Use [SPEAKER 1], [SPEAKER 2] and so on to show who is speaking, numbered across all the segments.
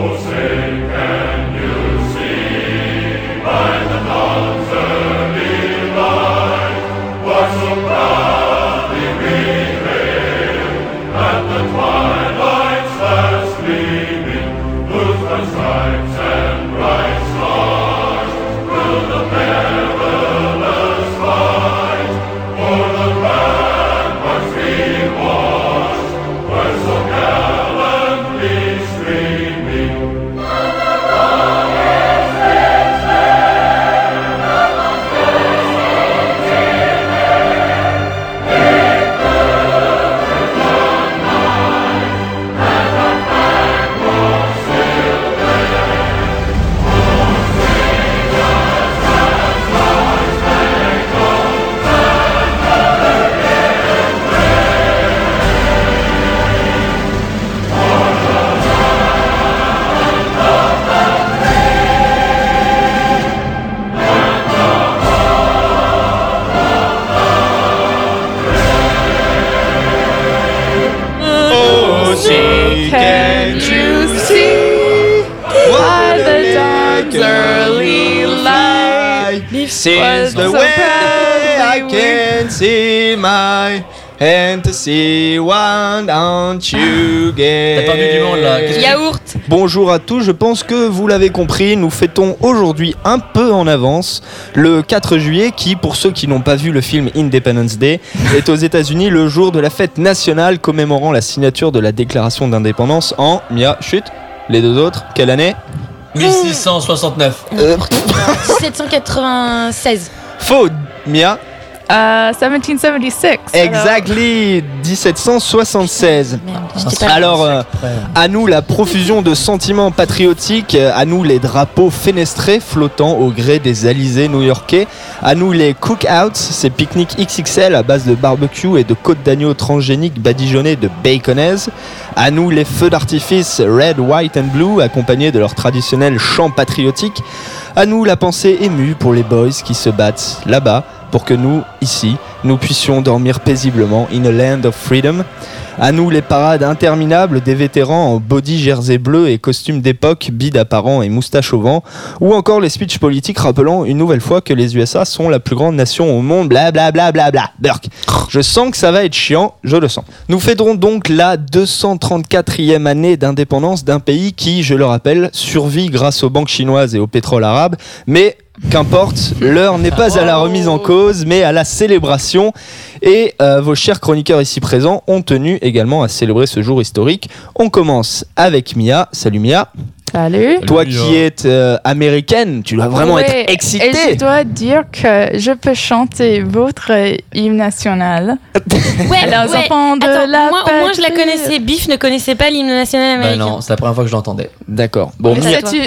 [SPEAKER 1] Oh, Since the way I can see my see one don't you get
[SPEAKER 2] T'as perdu du monde, là. Qu'est-ce que-
[SPEAKER 3] Yaourt.
[SPEAKER 1] Bonjour à tous, je pense que vous l'avez compris, nous fêtons aujourd'hui un peu en avance le 4 juillet qui, pour ceux qui n'ont pas vu le film Independence Day, est aux États-Unis le jour de la fête nationale commémorant la signature de la déclaration d'indépendance en, Mia, chut, les deux autres, quelle année?
[SPEAKER 2] 1669.
[SPEAKER 4] 1796.
[SPEAKER 1] Faux, Mia,
[SPEAKER 3] Euh, 1776.
[SPEAKER 1] exactly, 1776.
[SPEAKER 4] Merde, j'étais pas.
[SPEAKER 1] Alors, euh, à nous la profusion de sentiments patriotiques, euh, à nous les drapeaux fenestrés flottant au gré des alizés new-yorkais, à nous les cookouts, ces pique-niques XXL à base de barbecue et de côtes d'agneau transgéniques badigeonnées de baconaise, à nous les feux d'artifice red, white and blue accompagnés de leur traditionnel chant patriotique, à nous la pensée émue pour les boys qui se battent là-bas pour que nous, ici, nous puissions dormir paisiblement in a land of freedom. À nous les parades interminables des vétérans en body jersey bleu et costumes d'époque, bide apparent et moustache au vent, ou encore les speeches politiques rappelant une nouvelle fois que les USA sont la plus grande nation au monde, bla bla bla bla. Je sens que ça va être chiant, je le sens. Nous fêterons donc la 234e année d'indépendance d'un pays qui, je le rappelle, survit grâce aux banques chinoises et au pétrole arabe, mais Qu'importe, l'heure n'est pas à la remise en cause, mais à la célébration. Et euh, vos chers chroniqueurs ici présents ont tenu également à célébrer ce jour historique. On commence avec Mia. Salut Mia.
[SPEAKER 3] Salut.
[SPEAKER 1] Toi qui es euh, américaine, tu dois vraiment être
[SPEAKER 3] Et je
[SPEAKER 1] excitée.
[SPEAKER 3] dois dire que je peux chanter votre hymne national.
[SPEAKER 4] Ouais,
[SPEAKER 3] Les
[SPEAKER 4] ouais.
[SPEAKER 3] enfants de
[SPEAKER 4] Attends,
[SPEAKER 3] la
[SPEAKER 4] moi, au moins je la connaissais. Biff ne connaissait pas l'hymne national
[SPEAKER 2] Bah
[SPEAKER 4] américain.
[SPEAKER 2] non, c'est la première fois que je l'entendais.
[SPEAKER 1] D'accord. Bon,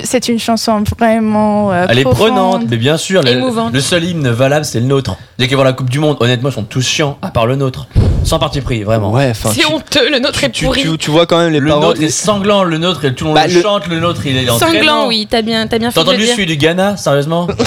[SPEAKER 3] C'est une, chanson vraiment. euh,
[SPEAKER 2] Elle est
[SPEAKER 3] profonde.
[SPEAKER 2] prenante, mais bien sûr, le,
[SPEAKER 4] Émouvante.
[SPEAKER 2] le seul hymne valable, c'est le nôtre. Dès qu'ils vont la Coupe du Monde, honnêtement, ils sont tous chiants, à part le nôtre. Sans parti pris, vraiment.
[SPEAKER 1] ouais, enfin,
[SPEAKER 4] C'est
[SPEAKER 1] tu,
[SPEAKER 4] honteux, le nôtre est
[SPEAKER 1] tu,
[SPEAKER 4] pourri.
[SPEAKER 1] tu- tu vois quand même les
[SPEAKER 2] le
[SPEAKER 1] paroles.
[SPEAKER 2] nôtre est sanglant, le nôtre, et tout le monde
[SPEAKER 1] Bah,
[SPEAKER 2] le,
[SPEAKER 1] le-
[SPEAKER 2] chante, le nôtre, il est en
[SPEAKER 4] Sanglant, oui, t'as bien, t'as bien fait
[SPEAKER 2] T'as
[SPEAKER 4] de le
[SPEAKER 2] entendu
[SPEAKER 4] dire.
[SPEAKER 2] celui du Ghana, sérieusement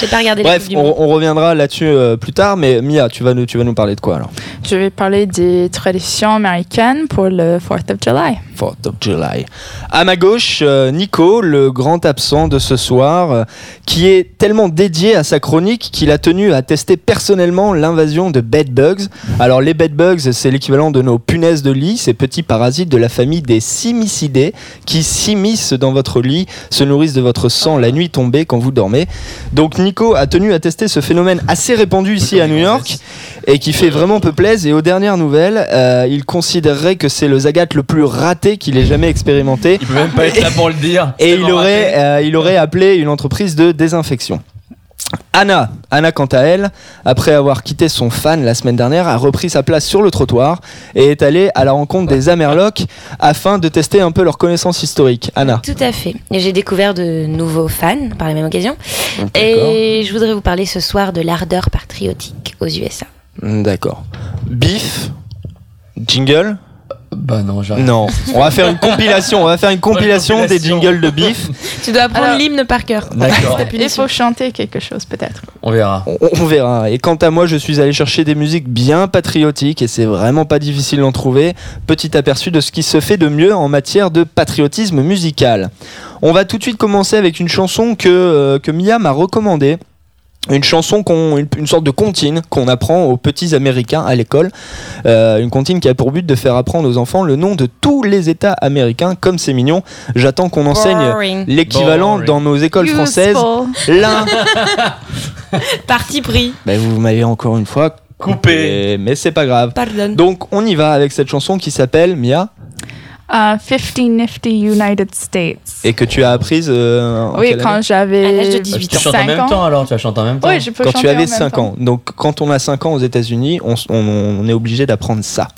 [SPEAKER 4] J'ai pas regardé la
[SPEAKER 1] Bref,
[SPEAKER 4] Coupe du
[SPEAKER 1] on,
[SPEAKER 4] Monde.
[SPEAKER 1] on reviendra là-dessus euh, plus tard, mais Mia, tu vas nous, tu vas nous parler de quoi alors?
[SPEAKER 3] Je vais parler des traditions américaines pour le 4th of July.
[SPEAKER 1] 4th of July. À ma gauche, euh, Nico, le grand absent de ce soir, euh, qui est tellement dédié à sa chronique qu'il a tenu à tester personnellement l'invasion de bedbugs. Alors les bedbugs, c'est l'équivalent de nos punaises de lit, ces petits parasites de la famille des simicidés qui s'immiscent dans votre lit, se nourrissent de votre sang la nuit tombée quand vous dormez. Donc Nico a tenu à tester ce phénomène assez répandu ici à New York et qui fait vraiment peu plaise. Et aux dernières nouvelles, euh, il considérerait que c'est le Zagat le plus raté qu'il ait jamais expérimenté.
[SPEAKER 2] Il peut même pas être là pour le dire.
[SPEAKER 1] Et il aurait, euh, il aurait appelé une entreprise de désinfection. Anna, Anna quant à elle, après avoir quitté son fan la semaine dernière, a repris sa place sur le trottoir et est allée à la rencontre des Amerlocs afin de tester un peu leur connaissance historique. Anna.
[SPEAKER 4] Tout à fait. Et J'ai découvert de nouveaux fans par la même occasion.
[SPEAKER 1] D'accord.
[SPEAKER 4] Et je voudrais vous parler ce soir de l'ardeur patriotique aux USA.
[SPEAKER 1] D'accord. Biff, jingle.
[SPEAKER 2] Bah non, j'arrive.
[SPEAKER 5] Non, on va faire une compilation, on va faire une compilation des
[SPEAKER 2] compilation.
[SPEAKER 5] jingles de bif.
[SPEAKER 4] Tu dois apprendre l'hymne par cœur.
[SPEAKER 2] D'accord.
[SPEAKER 3] Il faut chanter quelque chose peut-être.
[SPEAKER 2] On verra.
[SPEAKER 5] On, on verra. Et quant à moi, je suis allé chercher des musiques bien patriotiques et c'est vraiment pas difficile d'en trouver. Petit aperçu de ce qui se fait de mieux en matière de patriotisme musical. On va tout de suite commencer avec une chanson que, euh, que Mia m'a recommandée. Une chanson, qu'on, une, une sorte de comptine qu'on apprend aux petits américains à l'école. Euh, une comptine qui a pour but de faire apprendre aux enfants le nom de tous les États américains. Comme c'est mignon, j'attends qu'on enseigne l'équivalent dans nos écoles françaises. L'un.
[SPEAKER 4] Parti pris.
[SPEAKER 5] Ben, vous m'avez encore une fois
[SPEAKER 2] Coupé.
[SPEAKER 5] mais c'est pas grave.
[SPEAKER 4] Pardon.
[SPEAKER 5] Donc on y va avec cette chanson qui s'appelle Mia
[SPEAKER 3] Uh, 50 Nifty United States.
[SPEAKER 5] et que tu as apprise euh, en
[SPEAKER 3] oui,
[SPEAKER 5] quelle
[SPEAKER 3] quand
[SPEAKER 5] année?
[SPEAKER 3] j'avais
[SPEAKER 4] À l'âge de
[SPEAKER 2] Bah,
[SPEAKER 4] 18
[SPEAKER 2] tu chantes en
[SPEAKER 3] 5
[SPEAKER 2] même
[SPEAKER 3] ans.
[SPEAKER 2] temps alors, tu vas chanter en même temps.
[SPEAKER 3] Oui, je peux
[SPEAKER 5] quand
[SPEAKER 3] chanter
[SPEAKER 5] tu
[SPEAKER 3] en
[SPEAKER 5] avais
[SPEAKER 3] même
[SPEAKER 5] 5
[SPEAKER 3] temps.
[SPEAKER 5] ans. Donc quand on a 5 ans aux États-Unis, on, s- on- on est obligé d'apprendre ça.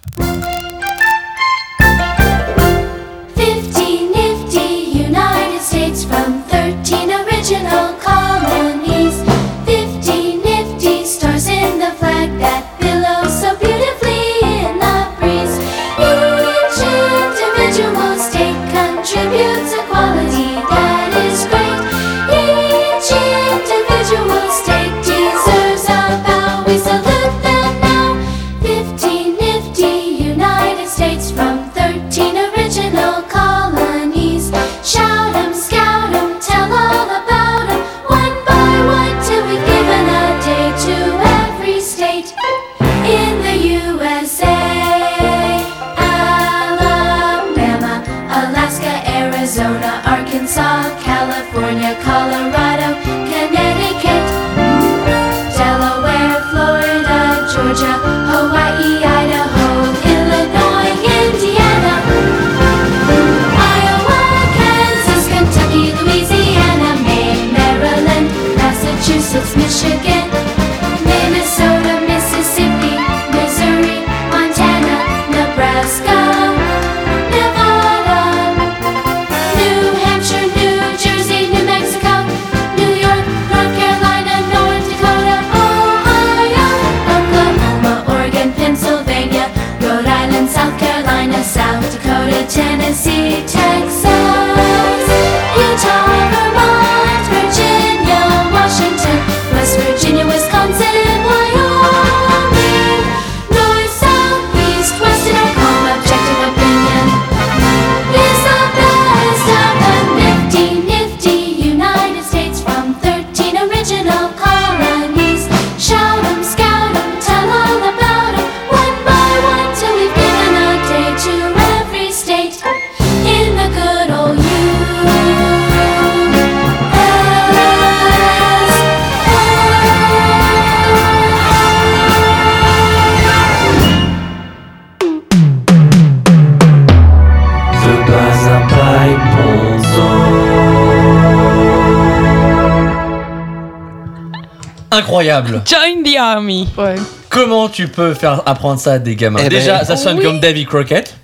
[SPEAKER 2] Incroyable.
[SPEAKER 4] Join the army.
[SPEAKER 3] Ouais.
[SPEAKER 2] Comment tu peux faire apprendre ça à des gamins
[SPEAKER 5] Eh ben,
[SPEAKER 2] Déjà, ça sonne
[SPEAKER 4] oui.
[SPEAKER 2] comme Davy Crockett.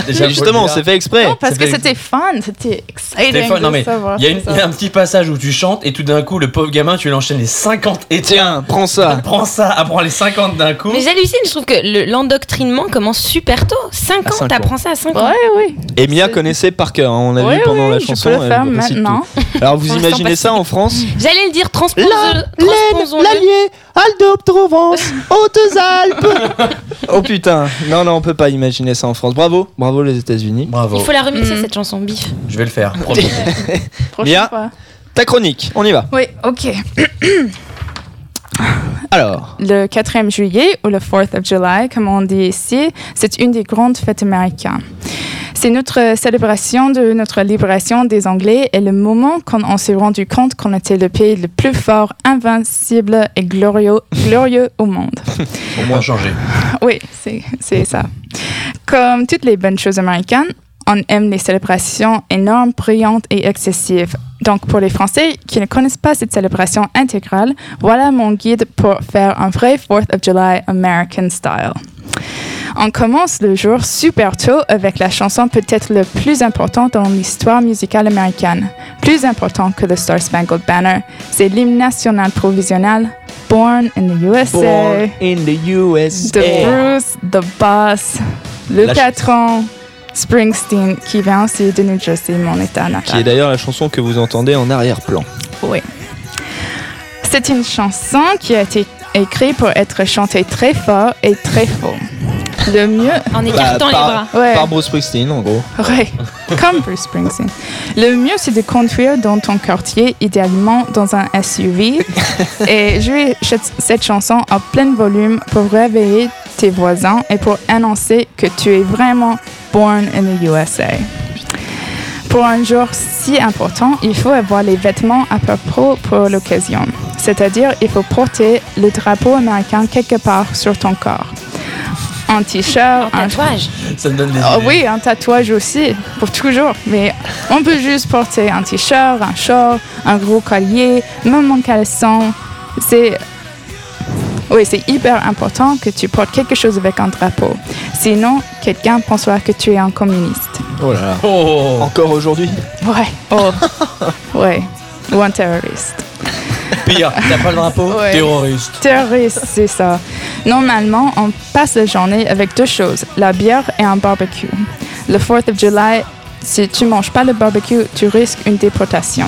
[SPEAKER 2] Déjà,
[SPEAKER 5] Justement, c'est
[SPEAKER 2] dire.
[SPEAKER 5] fait exprès.
[SPEAKER 3] Non, parce que c'était fun, c'était exciting
[SPEAKER 2] non mais il y, a y un petit passage où tu chantes et tout d'un coup le pauvre gamin tu lui enchaînes les 50 et
[SPEAKER 5] Tiens, prends ça.
[SPEAKER 2] prends ça, apprends les 50 d'un coup.
[SPEAKER 4] Mais j'hallucine, je trouve que le- l'endoctrinement commence super tôt. 5
[SPEAKER 5] À
[SPEAKER 4] ans,
[SPEAKER 5] cinq
[SPEAKER 4] t'apprends
[SPEAKER 5] ans.
[SPEAKER 4] ça à 5 ans.
[SPEAKER 3] Ouais, oui.
[SPEAKER 5] Et Mia connaissait par cœur. hein, On a
[SPEAKER 3] Oui,
[SPEAKER 5] vu pendant
[SPEAKER 3] oui,
[SPEAKER 5] la
[SPEAKER 3] je
[SPEAKER 5] chanson.
[SPEAKER 3] peux le
[SPEAKER 5] elle
[SPEAKER 3] faire
[SPEAKER 5] récite tout.
[SPEAKER 3] maintenant.
[SPEAKER 5] Alors vous imaginez ça en France?
[SPEAKER 4] J'allais le dire, transpose
[SPEAKER 5] La
[SPEAKER 4] transposons-le.
[SPEAKER 5] l'Allier, Alpes-de-Provence, Hautes-Alpes. oh putain, non non, on peut pas imaginer ça en France. Bravo, bravo les États-Unis.
[SPEAKER 2] Bravo.
[SPEAKER 4] Il faut la remixer
[SPEAKER 3] Mm.
[SPEAKER 4] cette chanson, bif.
[SPEAKER 2] Je vais le faire. promis.
[SPEAKER 3] Prochaine
[SPEAKER 5] Mia.
[SPEAKER 3] fois.
[SPEAKER 5] Ta chronique, on y va.
[SPEAKER 3] Oui, ok.
[SPEAKER 5] Alors,
[SPEAKER 3] Le 4e juillet, ou le 4th of July, comme on dit ici, c'est une des grandes fêtes américaines. C'est notre célébration de notre libération des Anglais et le moment quand on s'est rendu compte qu'on était le pays le plus fort, invincible et glorieux, glorieux au monde.
[SPEAKER 2] Au moins changé.
[SPEAKER 3] Oui, c'est c'est ça. Comme toutes les bonnes choses américaines, on aime les célébrations énormes, brillantes et excessives. Donc, pour les Français qui ne connaissent pas cette célébration intégrale, voilà mon guide pour faire un vrai 4th of July American style. On commence le jour super tôt avec la chanson peut-être le plus importante dans l'histoire musicale américaine, plus important que le Star Spangled Banner. C'est l'hymne national provisionnel Born in the USA.
[SPEAKER 5] born in the
[SPEAKER 3] The
[SPEAKER 5] USA.
[SPEAKER 3] Bruce, The Boss, le
[SPEAKER 2] La
[SPEAKER 3] patron Springsteen, qui vient aussi de New Jersey, mon état
[SPEAKER 1] Qui est
[SPEAKER 3] natal.
[SPEAKER 1] d'ailleurs la chanson que vous entendez en arrière-plan.
[SPEAKER 3] Oui. C'est une chanson qui a été écrite pour être chantée très fort et très fort. Le mieux,
[SPEAKER 4] En écartant les
[SPEAKER 1] par,
[SPEAKER 4] bras.
[SPEAKER 3] Ouais.
[SPEAKER 1] par Bruce Springsteen, en gros.
[SPEAKER 3] Ouais, comme Bruce Springsteen. Le mieux, c'est de conduire dans ton quartier, idéalement dans un SUV, et jouer cette- cette chanson en plein volume pour réveiller tes voisins et pour annoncer que tu es vraiment born in the USA. Pour un jour si important, il faut avoir les vêtements à peu près pour l'occasion. C'est-à-dire, il faut porter le drapeau américain quelque part sur ton corps. Un t-shirt, un
[SPEAKER 4] tatouage.
[SPEAKER 2] Ça me donne des idées.
[SPEAKER 3] oui, un tatouage aussi, pour toujours. Mais on peut juste porter un t-shirt, un short, un gros collier, même un caleçon. C'est. Oui, c'est hyper important que tu portes quelque chose avec un drapeau. Sinon, quelqu'un pensera que tu es un communiste.
[SPEAKER 1] Oh là là.
[SPEAKER 2] Oh
[SPEAKER 1] Encore aujourd'hui
[SPEAKER 3] Ouais. Oh. ouais. Ou un terroriste.
[SPEAKER 2] Pire, t'as pas le drapeau?
[SPEAKER 3] Ouais.
[SPEAKER 2] Terroriste.
[SPEAKER 3] Terroriste, c'est ça. Normalement, on passe la journée avec deux choses, la bière et un barbecue. Le 4th of July, si tu manges pas le barbecue, tu risques une déportation.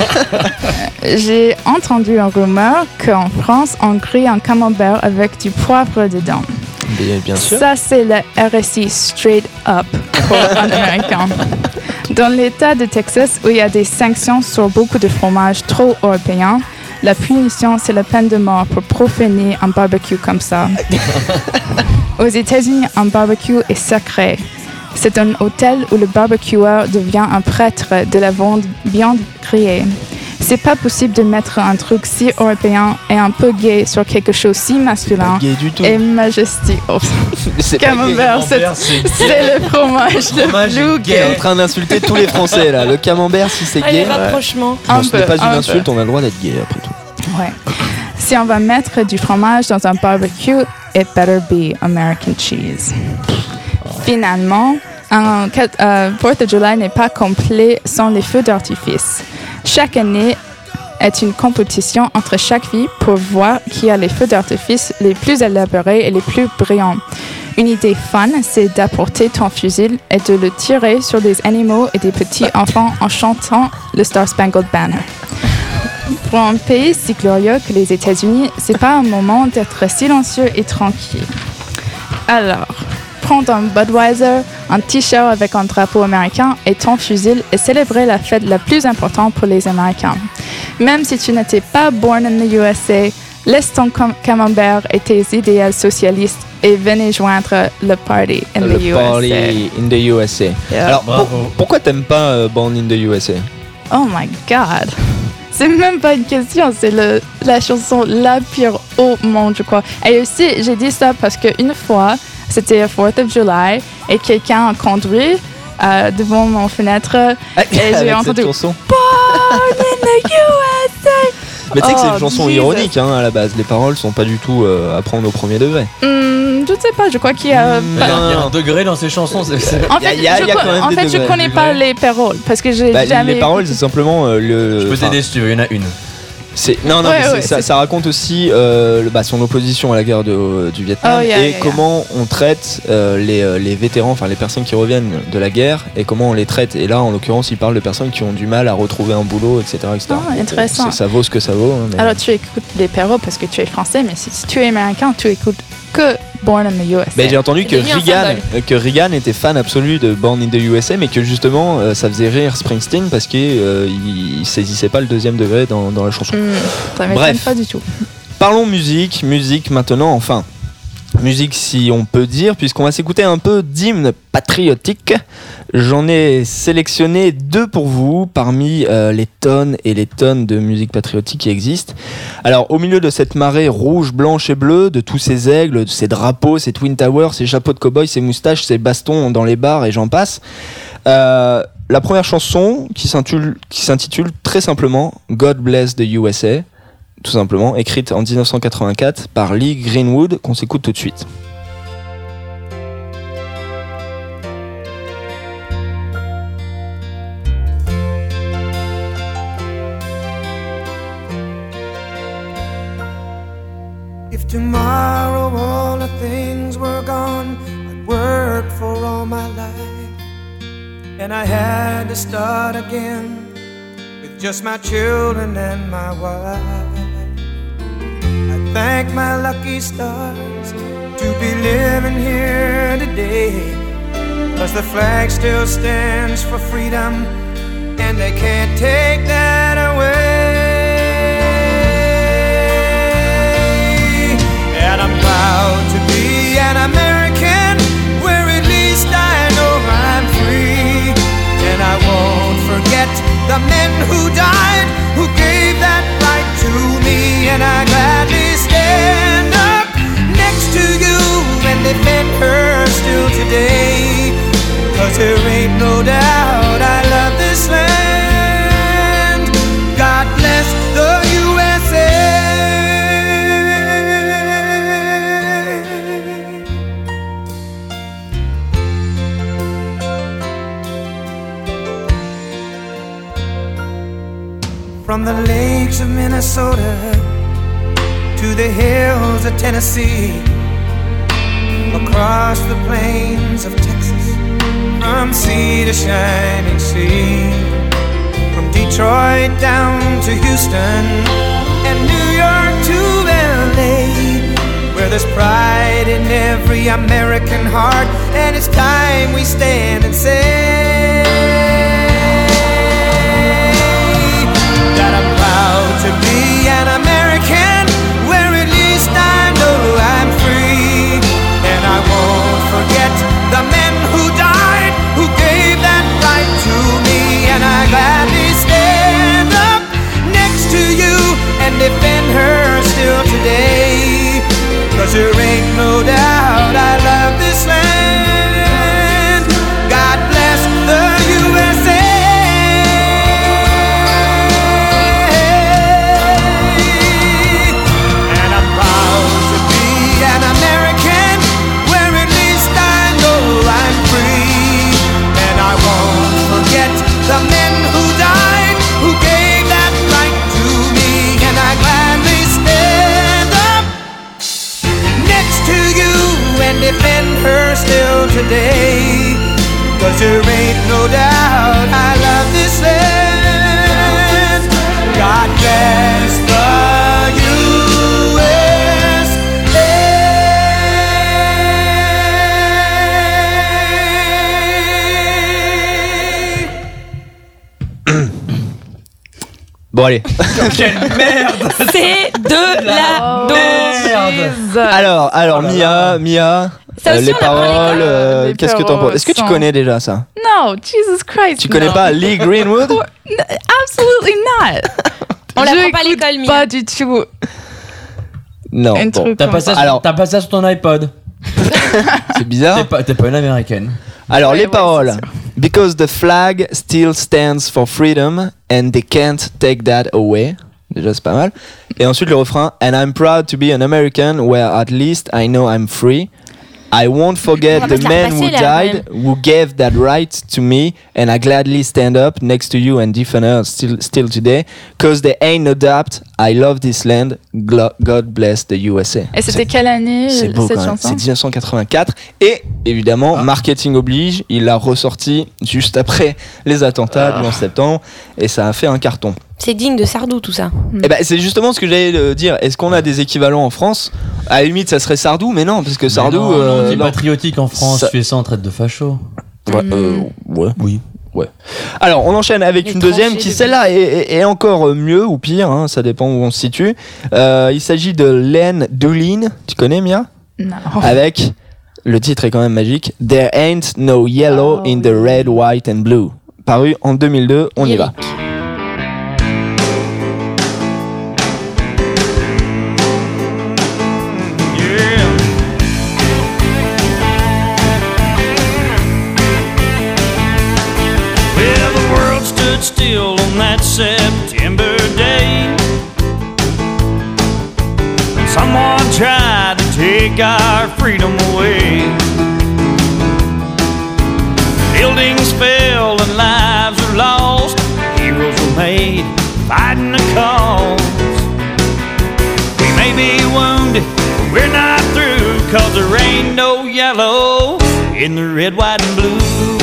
[SPEAKER 3] J'ai entendu une rumeur qu'en France, on grille un camembert avec du poivre dedans.
[SPEAKER 1] Bien, bien sûr.
[SPEAKER 3] Ça, c'est le RSI straight up pour un Américain. Dans l'État de Texas, où il y a des sanctions sur beaucoup de fromages trop européens, la punition, c'est la peine de mort pour profaner un barbecue comme ça. Aux États-Unis, un barbecue est sacré. C'est un hôtel où le barbecueur devient un prêtre de la vente- viande grillée. C'est pas possible de mettre un truc si européen et un peu gay sur quelque chose si masculin
[SPEAKER 1] Pas gay du tout.
[SPEAKER 3] et majestique. Oh,
[SPEAKER 1] C'est gay.
[SPEAKER 3] camembert, c'est le fromage le
[SPEAKER 2] fromage
[SPEAKER 3] plus
[SPEAKER 2] gay.
[SPEAKER 1] T'es en
[SPEAKER 3] gay.
[SPEAKER 1] train d'insulter tous les Français là. Le camembert, si c'est
[SPEAKER 4] Ah,
[SPEAKER 1] gay.
[SPEAKER 4] rapprochements.
[SPEAKER 3] Un
[SPEAKER 1] Non, ce n'est pas une
[SPEAKER 3] un
[SPEAKER 1] insulte, on a le droit d'être gay après tout.
[SPEAKER 3] Ouais. Si on va mettre du fromage dans un barbecue, it better be American cheese. Finalement, un quat- euh, 4th of July n'est pas complet sans les feux d'artifice. Chaque année est une compétition entre chaque ville pour voir qui a les feux d'artifice les plus élaborés et les plus brillants. Une idée fun, c'est d'apporter ton fusil et de le tirer sur des animaux et des petits enfants en chantant le Star Spangled Banner. Pour un pays si glorieux que les États-Unis, c'est pas un moment d'être silencieux et tranquille. Alors, prends un Budweiser, un t-shirt avec un drapeau américain et ton fusil et célébrer la fête la plus importante pour les Américains. Même si tu n'étais pas born in the USA, laisse ton cam- camembert et tes idéaux socialistes et venez joindre le party in the
[SPEAKER 1] le
[SPEAKER 3] USA.
[SPEAKER 1] party in the USA.
[SPEAKER 3] Yeah.
[SPEAKER 1] Alors, pour- pourquoi t'aimes pas euh, Born in the USA
[SPEAKER 3] Oh my god. C'est même pas une question, c'est le- la chanson la pire au monde, je crois. Et aussi, j'ai dit ça parce qu'une fois, c'était le 4th of July et quelqu'un a conduit euh, devant mon fenêtre et j'ai
[SPEAKER 1] Avec
[SPEAKER 3] entendu
[SPEAKER 1] chanson
[SPEAKER 3] Born in the USA.
[SPEAKER 1] Mais tu sais que c'est
[SPEAKER 3] Oh,
[SPEAKER 1] une chanson
[SPEAKER 3] Jesus.
[SPEAKER 1] ironique hein, à la base. Les paroles sont pas du tout euh, à prendre au premier degré.
[SPEAKER 3] Hmm, je ne sais pas, je crois qu'il y a. Pas-
[SPEAKER 2] Il y a- il y a
[SPEAKER 1] Non.
[SPEAKER 2] un degré dans ces chansons. c'est- c'est-
[SPEAKER 3] En fait,
[SPEAKER 1] il y a-
[SPEAKER 3] je,
[SPEAKER 1] y a
[SPEAKER 3] co-
[SPEAKER 1] quand même
[SPEAKER 3] en
[SPEAKER 1] des
[SPEAKER 3] fait, je
[SPEAKER 1] degrés,
[SPEAKER 3] connais pas les paroles parce que j'ai
[SPEAKER 1] Bah,
[SPEAKER 3] jamais.
[SPEAKER 1] les paroles, c'est simplement euh, le.
[SPEAKER 2] Je peux t'aider si tu veux, il y en a une.
[SPEAKER 1] C'est- Non, non,
[SPEAKER 3] Ouais,
[SPEAKER 1] mais
[SPEAKER 3] ouais,
[SPEAKER 1] ça, raconte aussi euh, bah, son opposition à la guerre de- du Vietnam
[SPEAKER 3] Oh, yeah,
[SPEAKER 1] et
[SPEAKER 3] yeah, yeah.
[SPEAKER 1] comment on traite euh, les, euh, les vétérans, enfin les personnes qui reviennent de la guerre et comment on les traite. Et là, en l'occurrence, il parle de personnes qui ont du mal à retrouver un boulot, etc. etc.
[SPEAKER 3] Ah, intéressant.
[SPEAKER 1] Ça vaut ce que ça vaut. hein, mais-
[SPEAKER 3] Alors tu écoutes les paroles parce que tu es français, mais si tu es américain, tu écoutes que Born in the USA.
[SPEAKER 1] Mais j'ai entendu que
[SPEAKER 4] symbole.
[SPEAKER 1] euh, que Reagan était fan absolu de Born in the USA, mais que justement euh, ça faisait rire Springsteen parce qu'il il saisissait pas le deuxième degré dans, dans la chanson.
[SPEAKER 3] Hmm, ça m'étonne
[SPEAKER 1] Bref.
[SPEAKER 3] pas du tout.
[SPEAKER 1] Parlons musique, musique maintenant enfin. Musique si on peut dire, puisqu'on va s'écouter un peu d'hymne patriotique. J'en ai sélectionné deux pour vous parmi euh, les tonnes et les tonnes de musique patriotique qui existent. Alors au milieu de cette marée rouge, blanche et bleue, de tous ces aigles, de ces drapeaux, ces Twin Towers, ces chapeaux de cow-boy, ces moustaches, ces bastons dans les bars et j'en passe. euh, la première chanson qui s'intitule, qui s'intitule très simplement God Bless the USA tout simplement, écrite en 1984 par Lee Greenwood, qu'on s'écoute tout de suite.
[SPEAKER 6] If tomorrow all the things were gone, what word died, and I had to start again with just my children and my wife. Thank my lucky stars to be living here today. Cause the flag still stands for freedom, and they can't take that away. And I'm proud to be an American, where at least I know I'm free. And I won't forget the men who died, who And I gladly stand up next to you and defend her still today. Cause there ain't no doubt I love this land. From the lakes of Minnesota to the hills of Tennessee, across the plains of Texas, from sea to shining sea, from Detroit down to Houston and New York to LA, where there's pride in every American heart, and it's time we stand and say defend her still today. Cause there ain't no doubt today. Cause there ain't no doubt I love this land. God bless the USA.
[SPEAKER 1] Bon allez.
[SPEAKER 2] Quelle merde
[SPEAKER 4] C'est de la
[SPEAKER 2] merde.
[SPEAKER 3] jeez.
[SPEAKER 1] Alors, alors
[SPEAKER 2] Oh là
[SPEAKER 1] Mia. Mia,
[SPEAKER 4] Ça
[SPEAKER 1] euh,
[SPEAKER 4] aussi,
[SPEAKER 1] les
[SPEAKER 4] on
[SPEAKER 1] paroles, euh,
[SPEAKER 3] Les
[SPEAKER 1] qu'est-ce que t'en penses? Est-ce que tu connais déjà ça?
[SPEAKER 3] No, Jesus Christ.
[SPEAKER 1] Tu connais
[SPEAKER 3] no.
[SPEAKER 1] pas Lee Greenwood?
[SPEAKER 3] Absolutely not.
[SPEAKER 4] On l'apprend pas à l'école, Mia.
[SPEAKER 3] Pas du tout.
[SPEAKER 1] Non. Bon,
[SPEAKER 2] T'as pas, ça,
[SPEAKER 1] Alors-
[SPEAKER 2] t'as pas ça sur ton iPod
[SPEAKER 1] c'est bizarre.
[SPEAKER 2] T'es pas, t'es pas une américaine.
[SPEAKER 1] Alors
[SPEAKER 3] Ouais,
[SPEAKER 1] les
[SPEAKER 3] ouais,
[SPEAKER 1] paroles. Because the flag still stands for freedom and they can't take that away. Déjà c'est pas mal. Et ensuite le refrain. And I'm proud to be an American where at least I know I'm free. I won't forget the men who died, who gave that right to me, and I gladly stand up next to you and defend her still, still today, cause there ain't no doubt I love this land. God bless the USA.
[SPEAKER 3] Et c'était quelle année
[SPEAKER 1] C'est beau
[SPEAKER 3] cette chanson
[SPEAKER 1] C'est 1984 et évidemment
[SPEAKER 2] Ah.
[SPEAKER 1] marketing oblige, il l'a ressorti juste après les attentats du 11 septembre et ça a fait un carton.
[SPEAKER 4] C'est digne de Sardou tout ça.
[SPEAKER 1] Et ben c'est justement ce que j'allais euh, dire. Est-ce qu'on a des équivalents en France? À la limite ça serait Sardou, mais non parce que Sardou.
[SPEAKER 2] Non,
[SPEAKER 1] euh,
[SPEAKER 2] on dit
[SPEAKER 1] non.
[SPEAKER 2] patriotique en France,
[SPEAKER 1] Ça-
[SPEAKER 2] tu fais ça en traite de facho.
[SPEAKER 1] Ouais, euh, ouais.
[SPEAKER 2] Oui.
[SPEAKER 1] Alors on enchaîne avec
[SPEAKER 4] Les
[SPEAKER 1] une deuxième qui
[SPEAKER 4] de-
[SPEAKER 1] celle-là est, est- est encore euh, mieux ou pire, hein, ça dépend où on se situe. Euh, il s'agit de Len Doolin. Tu connais Mia?
[SPEAKER 3] Non.
[SPEAKER 1] avec le titre est quand même magique There ain't no yellow
[SPEAKER 3] Oh,
[SPEAKER 1] in the red, white and blue. Paru en 2002, on y va.
[SPEAKER 6] September day. Someone tried to take our freedom away. Buildings fell and lives were lost. Heroes were made fighting the cause. We may be wounded, but we're not through, cause there ain't no yellow
[SPEAKER 7] in the red, white, and blue.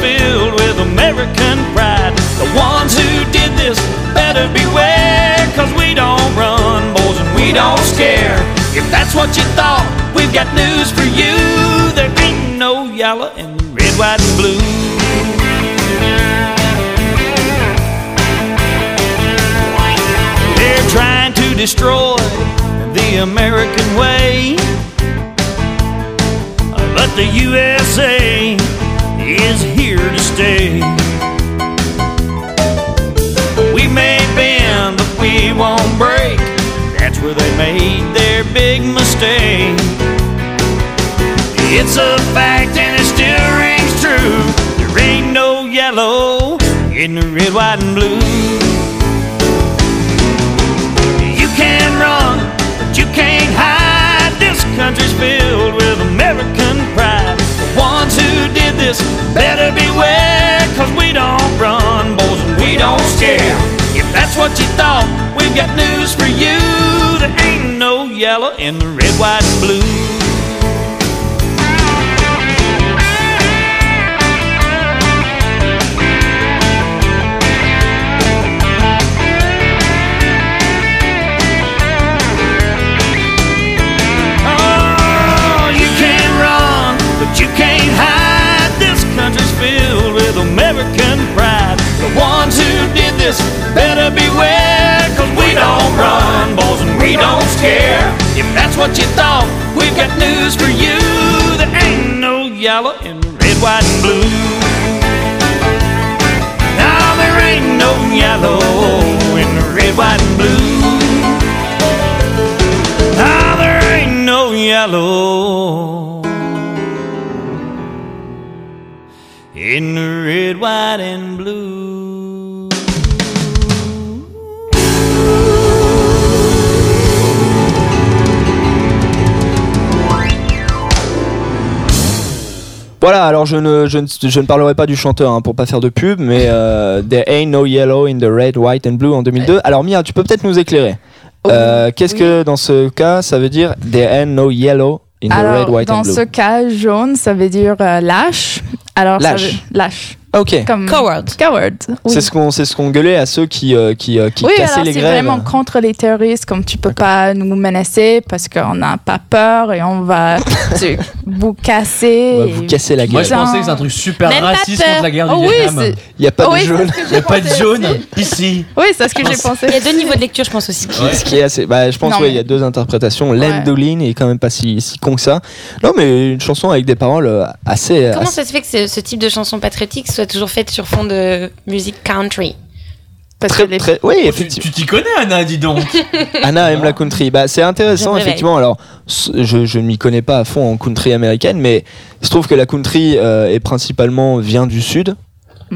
[SPEAKER 7] Filled with American pride. The ones who did this better beware, cause we don't run, boys, and we don't scare. If that's what you thought, we've got news for you. There ain't no yellow in the red, white, and blue. They're trying to destroy the American way. But the USA is here to stay. We may bend, but we won't break. That's where they made their big mistake. It's a fact and it still rings true. There ain't no yellow in the red, white, and blue. You can run, but you can't hide. This country's filled better beware, cause we don't run, boys, and we don't scare. If that's what you thought, we've got news for you. There ain't no yellow in the red, white, and blue. This better beware, cause we don't run, boys, and we don't scare. If that's what you thought, we've got news for you. There ain't no yellow in red, white, and blue. Now there ain't no yellow in red, white, and blue. Now there ain't no yellow in the red, white, and blue.
[SPEAKER 1] Voilà, alors je ne, je ne, je ne parlerai pas du chanteur hein, pour pas faire de pub, mais euh, There Ain't No Yellow in the Red, White and Blue en 2002. Alors Mia, tu peux peut-être nous éclairer. Euh, Qu'est-ce que dans ce cas ça veut dire There Ain't No Yellow in the
[SPEAKER 3] Alors,
[SPEAKER 1] Red, White
[SPEAKER 3] dans
[SPEAKER 1] and Blue?
[SPEAKER 3] ce cas, jaune, ça veut dire euh, lâche. Alors, ça
[SPEAKER 1] Lâche.
[SPEAKER 3] veut- lâche.
[SPEAKER 1] Ok.
[SPEAKER 3] Comme
[SPEAKER 4] Coward.
[SPEAKER 3] Coward. oui.
[SPEAKER 1] C'est ce qu'on c'est ce qu'on gueulait à ceux qui, euh, qui, euh, qui
[SPEAKER 3] oui,
[SPEAKER 1] cassaient
[SPEAKER 3] alors
[SPEAKER 1] les
[SPEAKER 3] c'est
[SPEAKER 1] grèves.
[SPEAKER 3] vraiment contre les terroristes, comme tu peux pas nous menacer parce qu'on n'a pas peur et on va vous casser.
[SPEAKER 1] On va vous casser la
[SPEAKER 2] Moi,
[SPEAKER 1] gueule.
[SPEAKER 2] je pensais que c'est un truc super
[SPEAKER 4] Même
[SPEAKER 2] raciste contre la guerre du
[SPEAKER 3] Oh oui,
[SPEAKER 2] Vietnam.
[SPEAKER 3] c'est-
[SPEAKER 1] Il n'y a pas
[SPEAKER 3] Oh
[SPEAKER 1] de
[SPEAKER 3] oui,
[SPEAKER 1] jaune.
[SPEAKER 3] c'est
[SPEAKER 2] Il n'y a pas de jaune ici.
[SPEAKER 3] Oui, c'est ce que j'ai pensé.
[SPEAKER 4] Il y a deux niveaux de lecture, je pense aussi.
[SPEAKER 2] Ouais.
[SPEAKER 1] Ce qui est assez. Bah, je pense
[SPEAKER 3] Non,
[SPEAKER 1] ouais, il
[SPEAKER 3] mais-
[SPEAKER 1] y a deux interprétations. L'Endoline est quand même pas si, si con que ça. Non, mais une chanson avec des paroles euh, assez.
[SPEAKER 4] Comment
[SPEAKER 1] assez-
[SPEAKER 4] ça se fait que ce, ce type de chanson patriotique soit toujours faite sur fond de musique country
[SPEAKER 3] Parce
[SPEAKER 1] Très,
[SPEAKER 3] que les-
[SPEAKER 1] très, oui,
[SPEAKER 2] Tu
[SPEAKER 1] effectivement.
[SPEAKER 2] tu t'y connais, Anna, dis donc.
[SPEAKER 1] Anna aime la country. Bah, c'est intéressant, effectivement. Alors, je, je ne m'y connais pas à fond en country américaine, mais il se trouve que la country euh, est principalement vient du sud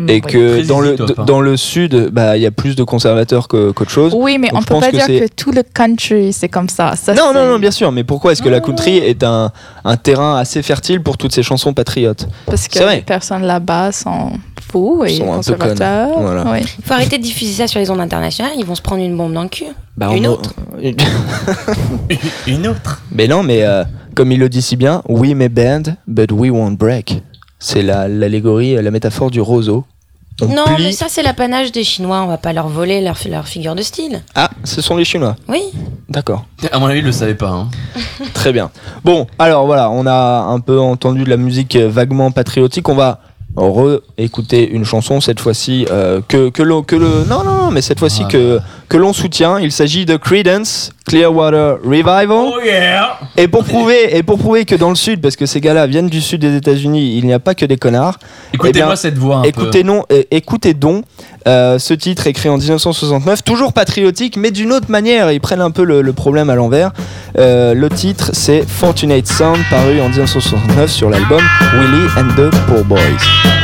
[SPEAKER 1] et
[SPEAKER 3] oui.
[SPEAKER 1] que dans le, dans le sud, bah, il y a plus de conservateurs que- qu'autre chose.
[SPEAKER 3] Oui, mais
[SPEAKER 1] Donc,
[SPEAKER 3] on
[SPEAKER 1] je
[SPEAKER 3] peut pas
[SPEAKER 1] que
[SPEAKER 3] dire que tout le country, c'est comme ça. Ça,
[SPEAKER 1] Non, non, non, bien sûr. Mais pourquoi est-ce que la country est un, un terrain assez fertile pour toutes ces chansons patriotes?
[SPEAKER 3] Parce que les personnes là-bas sont fous et
[SPEAKER 1] Sont
[SPEAKER 3] conservateurs.
[SPEAKER 1] connes, voilà.
[SPEAKER 3] Oui.
[SPEAKER 4] Il faut arrêter de diffuser ça sur les ondes internationales, ils vont se prendre une bombe dans le cul.
[SPEAKER 1] Bah,
[SPEAKER 4] Une autre.
[SPEAKER 2] Une autre?
[SPEAKER 1] Mais non, mais euh, comme il le dit si bien, we may bend, but we won't break. C'est la- l'allégorie, la métaphore du roseau. On
[SPEAKER 4] non,
[SPEAKER 1] plie-
[SPEAKER 4] mais ça c'est l'apanage des Chinois, on va pas leur voler leur, leur figure de style.
[SPEAKER 1] Ah, ce sont les Chinois.
[SPEAKER 4] Oui.
[SPEAKER 1] D'accord.
[SPEAKER 2] À mon avis, il le savait pas. Hein.
[SPEAKER 1] Très bien. Bon, alors voilà, on a un peu entendu de la musique euh, vaguement patriotique. On va re-écouter une chanson cette fois-ci euh, que, que, l'on- que le non non non mais cette fois-ci
[SPEAKER 2] Ah.
[SPEAKER 1] que que l'on soutient. Il s'agit de Creedence Clearwater Revival.
[SPEAKER 2] Oh yeah
[SPEAKER 1] Et pour prouver et pour prouver que dans le sud, parce que ces gars-là viennent du sud des États-Unis, il n'y a pas que des connards.
[SPEAKER 2] Écoutez-moi
[SPEAKER 1] Eh bien,
[SPEAKER 2] cette voix un
[SPEAKER 1] Écoutez, non, euh, écoutez donc euh, ce titre écrit en 1969, toujours patriotique, mais d'une autre manière. Ils prennent un peu le, le problème à l'envers. Euh, le titre, c'est Fortunate Sound, paru en 1969 sur l'album Willie and the Poor Boys.